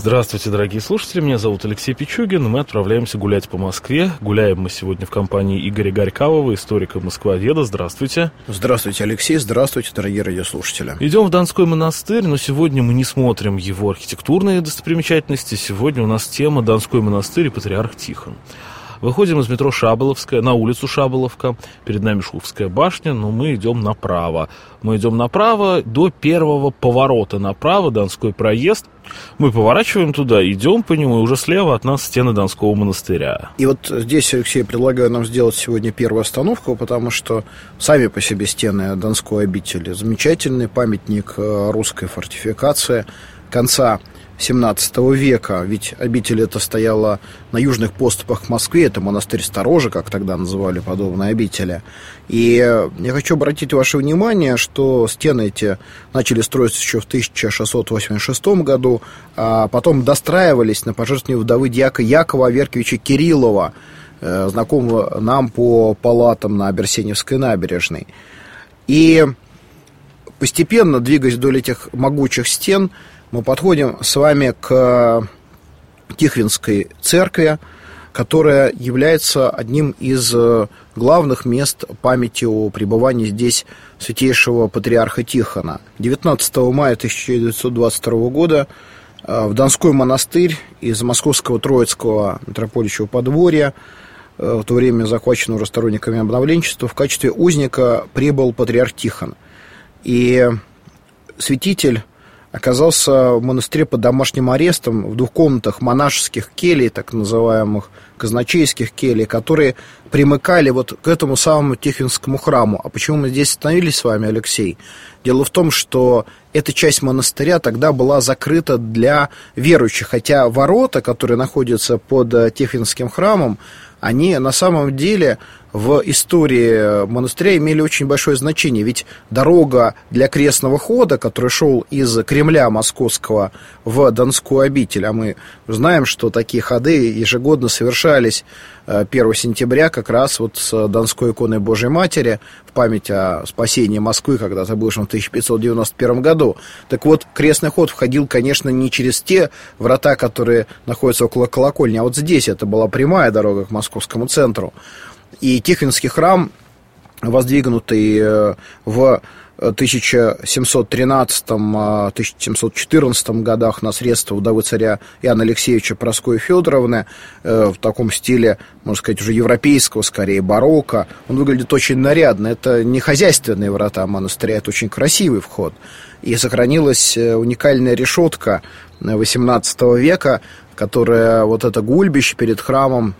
Здравствуйте, дорогие слушатели, меня зовут Алексей Пичугин, мы отправляемся гулять по Москве. Гуляем мы сегодня в компании Игоря Горькавого, историка Москвоведа. Здравствуйте. Здравствуйте, Алексей, здравствуйте, дорогие радиослушатели. Идем в Донской монастырь, но сегодня мы не смотрим его архитектурные достопримечательности. Сегодня у нас тема Донской монастырь и патриарх Тихон. Выходим из метро Шаболовская на улицу Шаболовка. Перед нами Шувская башня, но мы идем направо. Мы идем направо до первого поворота направо, Донской проезд. Мы поворачиваем туда, идем по нему, и уже слева от нас стены Донского монастыря. И вот здесь, Алексей, предлагаю нам сделать сегодня первую остановку, потому что сами по себе стены Донской обители замечательный памятник э, русской фортификации конца 17 века, ведь обитель это стояла на южных поступах к Москве, это монастырь Сторожа, как тогда называли подобные обители. И я хочу обратить ваше внимание, что стены эти начали строиться еще в 1686 году, а потом достраивались на пожертвование вдовы дьяка Якова Аверкевича Кириллова, э, знакомого нам по палатам на Берсеневской набережной. И постепенно, двигаясь вдоль этих могучих стен, мы подходим с вами к Тихвинской церкви, которая является одним из э, главных мест памяти о пребывании здесь святейшего патриарха Тихона. 19 мая 1922 года э, в Донской монастырь из московского Троицкого митрополичьего подворья, э, в то время захваченного сторонниками обновленчества, в качестве узника прибыл патриарх Тихон. И святитель оказался в монастыре под домашним арестом в двух комнатах монашеских келей, так называемых казначейских келей, которые примыкали вот к этому самому Тихвинскому храму. А почему мы здесь остановились с вами, Алексей? Дело в том, что эта часть монастыря тогда была закрыта для верующих, хотя ворота, которые находятся под Тихвинским храмом, они на самом деле в истории монастыря имели очень большое значение. Ведь дорога для крестного хода, который шел из Кремля московского в Донскую обитель, а мы знаем, что такие ходы ежегодно совершались 1 э, сентября как раз вот с Донской иконой Божьей Матери в память о спасении Москвы когда-то бывшем в 1591 году. Так вот, крестный ход входил, конечно, не через те врата, которые находятся около колокольни, а вот здесь это была прямая дорога к московскому центру. И Тихвинский храм, воздвигнутый э, в 1713-1714 годах на средства вдовы царя Иоанна Алексеевича Проскоя Федоровны э, в таком стиле, можно сказать, уже европейского, скорее, барокко. Он выглядит очень нарядно. Это не хозяйственные врата монастыря, это очень красивый вход. И сохранилась э, уникальная решетка XVIII века, которая вот это гульбище перед храмом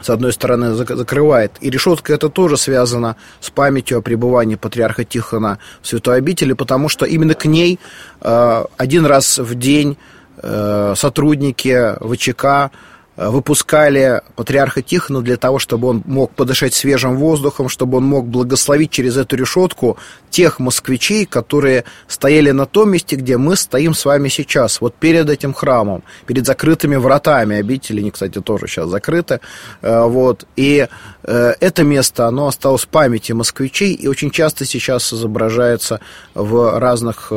с одной стороны, закрывает. И решетка это тоже связано с памятью о пребывании патриарха Тихона в Святой обители, потому что именно к ней э, один раз в день э, сотрудники ВЧК выпускали патриарха Тихона для того, чтобы он мог подышать свежим воздухом, чтобы он мог благословить через эту решетку тех москвичей, которые стояли на том месте, где мы стоим с вами сейчас, вот перед этим храмом, перед закрытыми вратами. Обители, они, кстати, тоже сейчас закрыты, э, вот, и э, это место, оно осталось в памяти москвичей и очень часто сейчас изображается в разных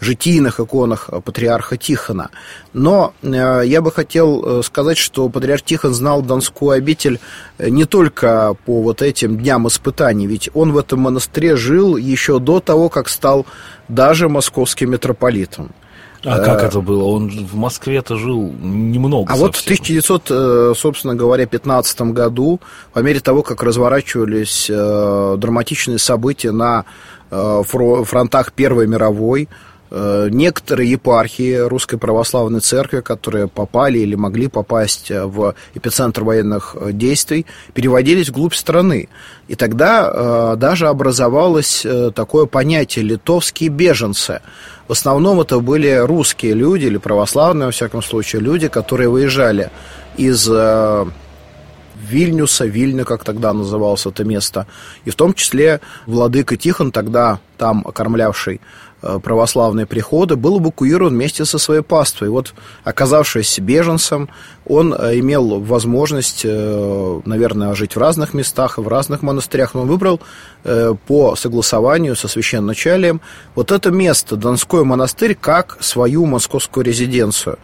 житийных иконах патриарха Тихона. Но я бы хотел сказать, что что патриарх Тихон знал Донскую обитель э, не только по вот этим дням испытаний, ведь он в этом монастыре жил еще до того, как стал даже московским митрополитом. А как э, это было? Он в Москве-то жил немного. А совсем. вот в 1900, э, собственно говоря, 15 году, по мере того, как разворачивались драматичные события на фронтах Первой мировой, некоторые епархии Русской Православной Церкви, которые попали или могли попасть э, в эпицентр военных э, действий, переводились вглубь страны. И тогда даже образовалось такое понятие «литовские беженцы». В основном это были русские люди, или православные, во всяком случае, люди, которые выезжали из Вильнюса, Вильня, как тогда называлось это место, и в том числе владыка Тихон, тогда там окормлявший э, православные приходы, был эвакуирован вместе со своей паствой. Вот, оказавшись беженцем, он э, имел возможность, наверное, жить в разных местах, в разных монастырях, но он выбрал по согласованию со священначалием вот это место, Донской монастырь, как свою московскую резиденцию.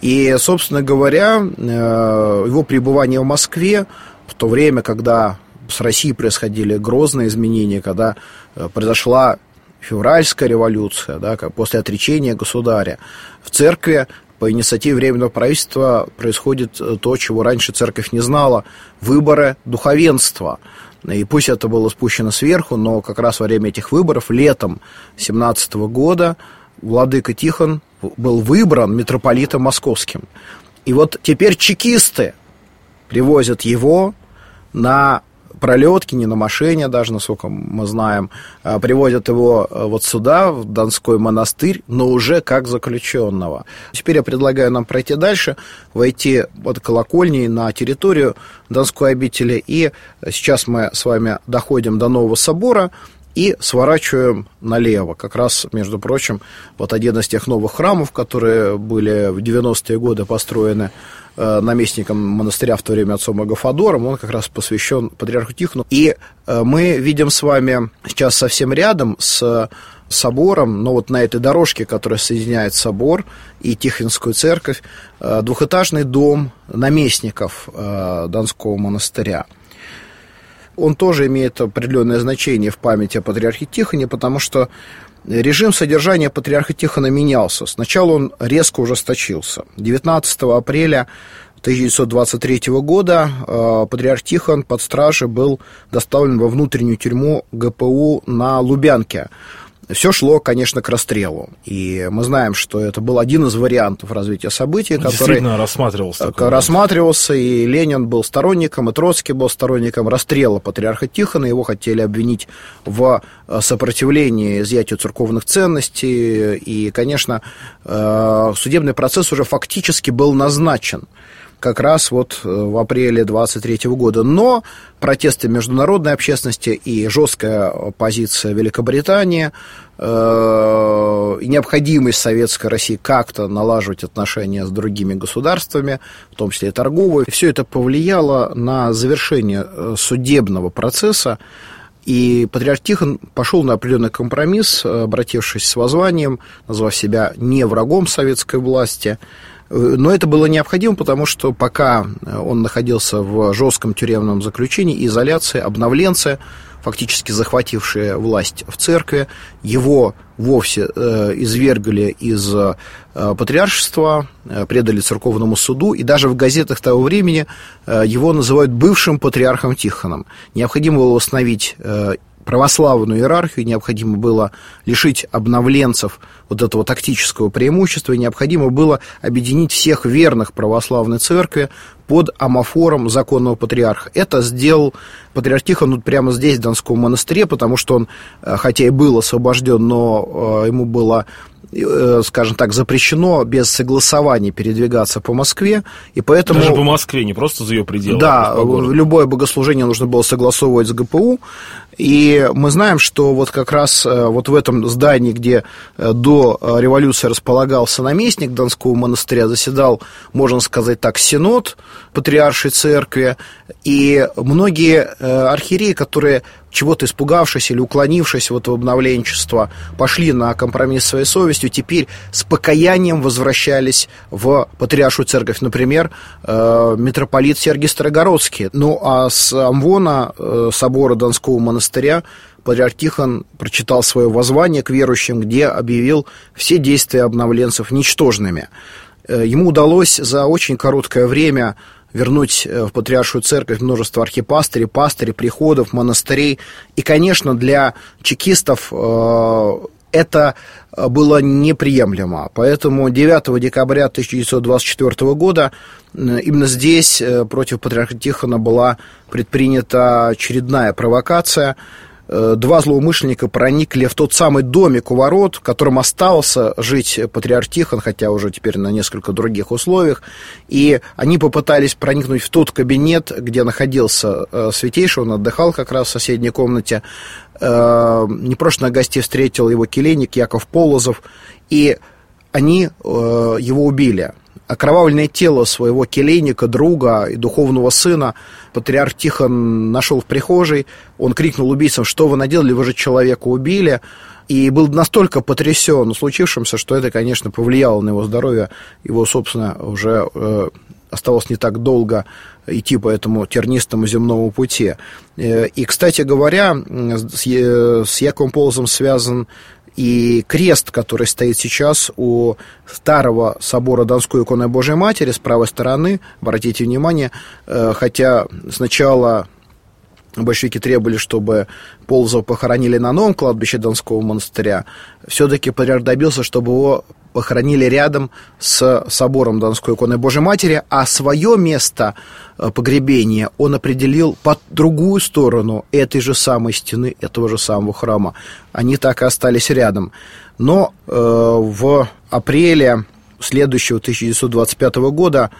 И, собственно говоря, его пребывание в Москве в то время, когда с Россией происходили грозные изменения, когда э, произошла февральская революция, да, как после отречения государя, в церкви по инициативе Временного правительства происходит э, то, чего раньше церковь не знала, выборы духовенства. И пусть это было спущено сверху, но как раз во время этих выборов, летом 17 года, владыка Тихон был выбран митрополитом московским. И вот теперь чекисты привозят его на пролетки, не на машине даже, насколько мы знаем, а, приводят его а, вот сюда, в Донской монастырь, но уже как заключенного. Теперь я предлагаю нам пройти дальше, войти от колокольни на территорию Донской обители, и сейчас мы с вами доходим до Нового собора, и сворачиваем налево. Как раз, между прочим, вот один из тех новых храмов, которые были в 90-е годы построены э, наместником монастыря в то время отцом Агафадором, он как раз посвящен патриарху Тихону. И э, мы видим с вами сейчас совсем рядом с собором, но вот на этой дорожке, которая соединяет собор и Тихвинскую церковь, э, двухэтажный дом наместников Донского монастыря – он тоже имеет определенное значение в памяти о патриархе Тихоне, потому что режим содержания патриарха Тихона менялся. Сначала он резко ужесточился. 19 апреля 1923 года э, патриарх Тихон под стражей был доставлен во внутреннюю тюрьму ГПУ на Лубянке все шло, конечно, к расстрелу. И мы знаем, что это был один из вариантов развития событий, который рассматривался. Такой рассматривался, и Ленин был сторонником, и Троцкий был сторонником расстрела патриарха Тихона. Его хотели обвинить в э, сопротивлении изъятию церковных ценностей. И, конечно, э, судебный процесс уже фактически был назначен как раз вот э, в апреле 23 года. Но протесты международной общественности и жесткая позиция Великобритании э, и необходимость советской России как-то налаживать отношения с другими государствами, в том числе и торговые, все это повлияло на завершение э, судебного процесса, и патриарх Тихон пошел на определенный компромисс, обратившись с воззванием, назвав себя не врагом советской власти, но это было необходимо, потому что пока он находился в жестком тюремном заключении, изоляции, обновленцы, фактически захватившие власть в церкви, его вовсе э, извергали из э, патриаршества, э, предали церковному суду, и даже в газетах того времени э, его называют бывшим патриархом Тихоном. Необходимо было восстановить э, православную иерархию, необходимо было лишить обновленцев вот этого тактического преимущества, и необходимо было объединить всех верных православной церкви под амофором законного патриарха. Это сделал патриарх Тихон вот прямо здесь, в Донском монастыре, потому что он, э, хотя и был освобожден, но э, ему было Э, скажем так, запрещено без согласования передвигаться по Москве, и поэтому... Даже по Москве, не просто за ее пределы. Да, а любое богослужение нужно было согласовывать с ГПУ, и мы знаем, что вот как раз э, вот в этом здании, где э, до революции располагался наместник Донского монастыря, заседал, можно сказать так, синод патриаршей церкви, и многие архиереи, которые чего-то испугавшись или уклонившись вот в обновленчество, пошли на компромисс своей совестью, теперь с покаянием возвращались в Патриаршую церковь. Например, э, митрополит Сергий Старогородский. Ну, а с Амвона, э, собора Донского монастыря, Патриарх Тихон прочитал свое воззвание к верующим, где объявил все действия обновленцев ничтожными. Э, ему удалось за очень короткое время вернуть э, в Патриаршую церковь множество архипастырей, пастырей, приходов, монастырей. И, конечно, для чекистов э, это э, было неприемлемо. Поэтому 9 декабря 1924 года именно здесь против патриарха Тихона была предпринята очередная провокация. Э, два злоумышленника проникли в тот самый домик у ворот, в котором остался жить патриарх Тихон, хотя уже теперь на несколько других условиях, и они попытались проникнуть в тот кабинет, где находился э, святейший, он отдыхал как раз в соседней комнате, э, непрошенных гостей встретил его келейник Яков Полозов, и они его убили окровавленное тело своего келейника, друга и духовного сына патриарх Тихон нашел в прихожей. Он крикнул убийцам, что вы наделали, вы же человека убили. И был настолько потрясен случившимся, что это, конечно, повлияло на его здоровье. Его, собственно, уже э, оставалось не так долго идти по этому тернистому земному пути. Э, и, кстати говоря, с Яковом Полозом связан и крест, который стоит сейчас у старого собора Донской иконы Божьей Матери с правой стороны, обратите внимание, э, хотя сначала большевики требовали, чтобы Ползова похоронили на новом кладбище Донского монастыря, все-таки патриарх добился, чтобы его похоронили рядом с собором Донской иконы Божьей Матери, а свое место э, погребения он определил по другую сторону этой же самой стены, этого же самого храма. Они так и остались рядом. Но э, в апреле следующего 1925 года,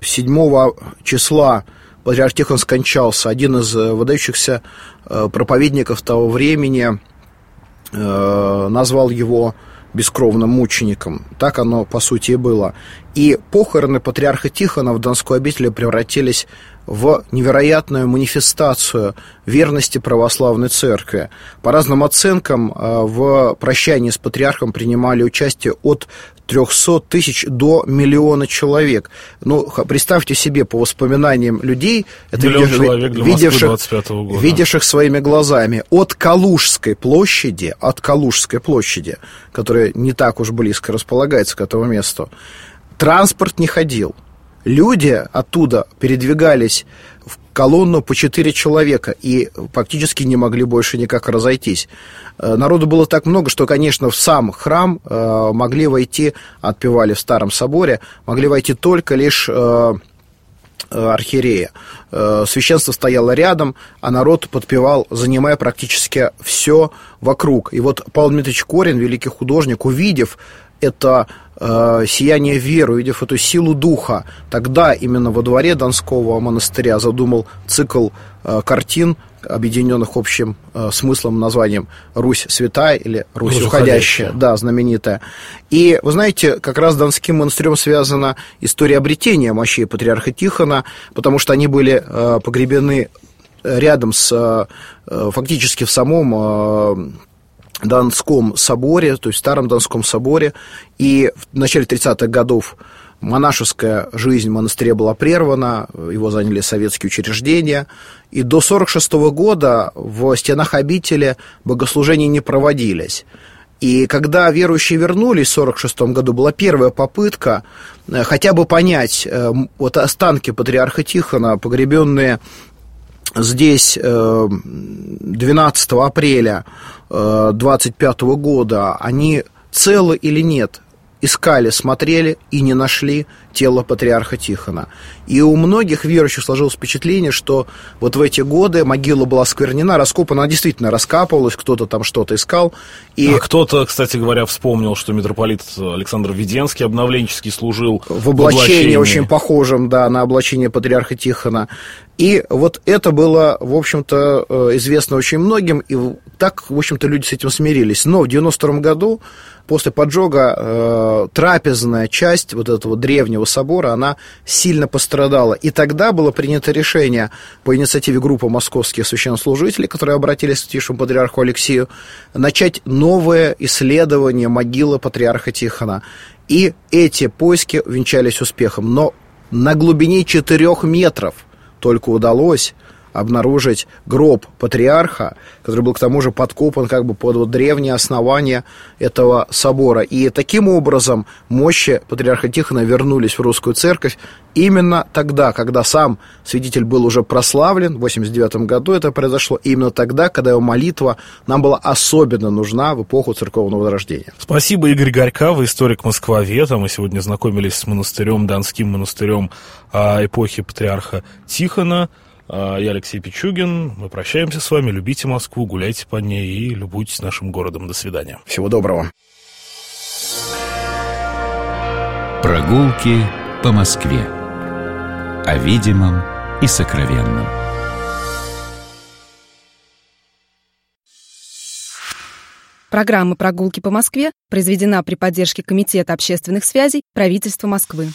7 числа, патриарх Тихон скончался, один из э, выдающихся э, проповедников того времени, назвал его бескровным мучеником. Так оно, по сути, и было. И похороны патриарха Тихона в Донской обители превратились в невероятную манифестацию верности православной церкви. По разным оценкам, э, в прощании с патриархом принимали участие от 300 тысяч до миллиона человек. Ну, представьте себе, по воспоминаниям людей, это Миллион видев, человек для видевших, года. видевших своими глазами, от Калужской площади, от Калужской площади, которая не так уж близко располагается к этому месту, транспорт не ходил – люди оттуда передвигались в колонну по четыре человека и практически не могли больше никак разойтись. Э, народу было так много, что, конечно, в сам храм э, могли войти, отпевали в Старом Соборе, могли войти только лишь э, архиерея. Священство стояло рядом, а народ подпевал, занимая практически все вокруг. И вот Павел Дмитриевич Корин, великий художник, увидев это э, сияние веры, увидев эту силу духа, тогда именно во дворе Донского монастыря задумал цикл э, картин, объединенных общим э, смыслом, названием «Русь святая» или «Русь, Русь уходящая», да, знаменитая. И, вы знаете, как раз с Донским монастырем связана история обретения мощей патриарха Тихона, потому что они были э, погребены рядом с, э, фактически в самом э, Донском соборе, то есть Старом Донском соборе, и в начале 30-х годов монашеская жизнь в монастыре была прервана, его заняли советские учреждения, и до 1946 года в стенах обители богослужения не проводились. И когда верующие вернулись в 1946 году, была первая попытка э, хотя бы понять э, вот останки патриарха Тихона, погребенные здесь 12 э, апреля 25 года, они целы или нет, искали, смотрели и не нашли тело патриарха Тихона. И у многих верующих сложилось впечатление, что вот в эти годы могила была сквернена, раскопана, она действительно раскапывалась, кто-то там что-то искал. И... А кто-то, кстати говоря, вспомнил, что митрополит Александр Веденский обновленческий служил в облачении, в облачении очень похожем, да, на облачение патриарха Тихона. И вот это было, в общем-то, э, известно очень многим, и так, в общем-то, люди с этим смирились. Но в 92 году, после поджога, э, трапезная часть вот этого древнего собора, она сильно пострадала. И тогда было принято решение по инициативе группы московских священнослужителей, которые обратились к святейшему патриарху Алексею, начать новое исследование могилы патриарха Тихона. И эти поиски венчались успехом. Но на глубине 4 метров только удалось обнаружить гроб патриарха, который был к тому же подкопан как бы под вот древние основания этого собора. И таким образом мощи патриарха Тихона вернулись в русскую церковь именно тогда, когда сам свидетель был уже прославлен, в 89 году это произошло, именно тогда, когда его молитва нам была особенно нужна в эпоху церковного возрождения. Спасибо, Игорь Горька, вы историк Москвовета. Мы сегодня знакомились с монастырем, Донским монастырем эпохи патриарха Тихона. А, я Алексей Пичугин. Мы прощаемся с вами. Любите Москву, гуляйте по ней и любуйтесь нашим городом. До свидания. Всего доброго. Прогулки по Москве. О видимом и сокровенном. Программа «Прогулки по Москве» произведена при поддержке Комитета общественных связей правительства Москвы.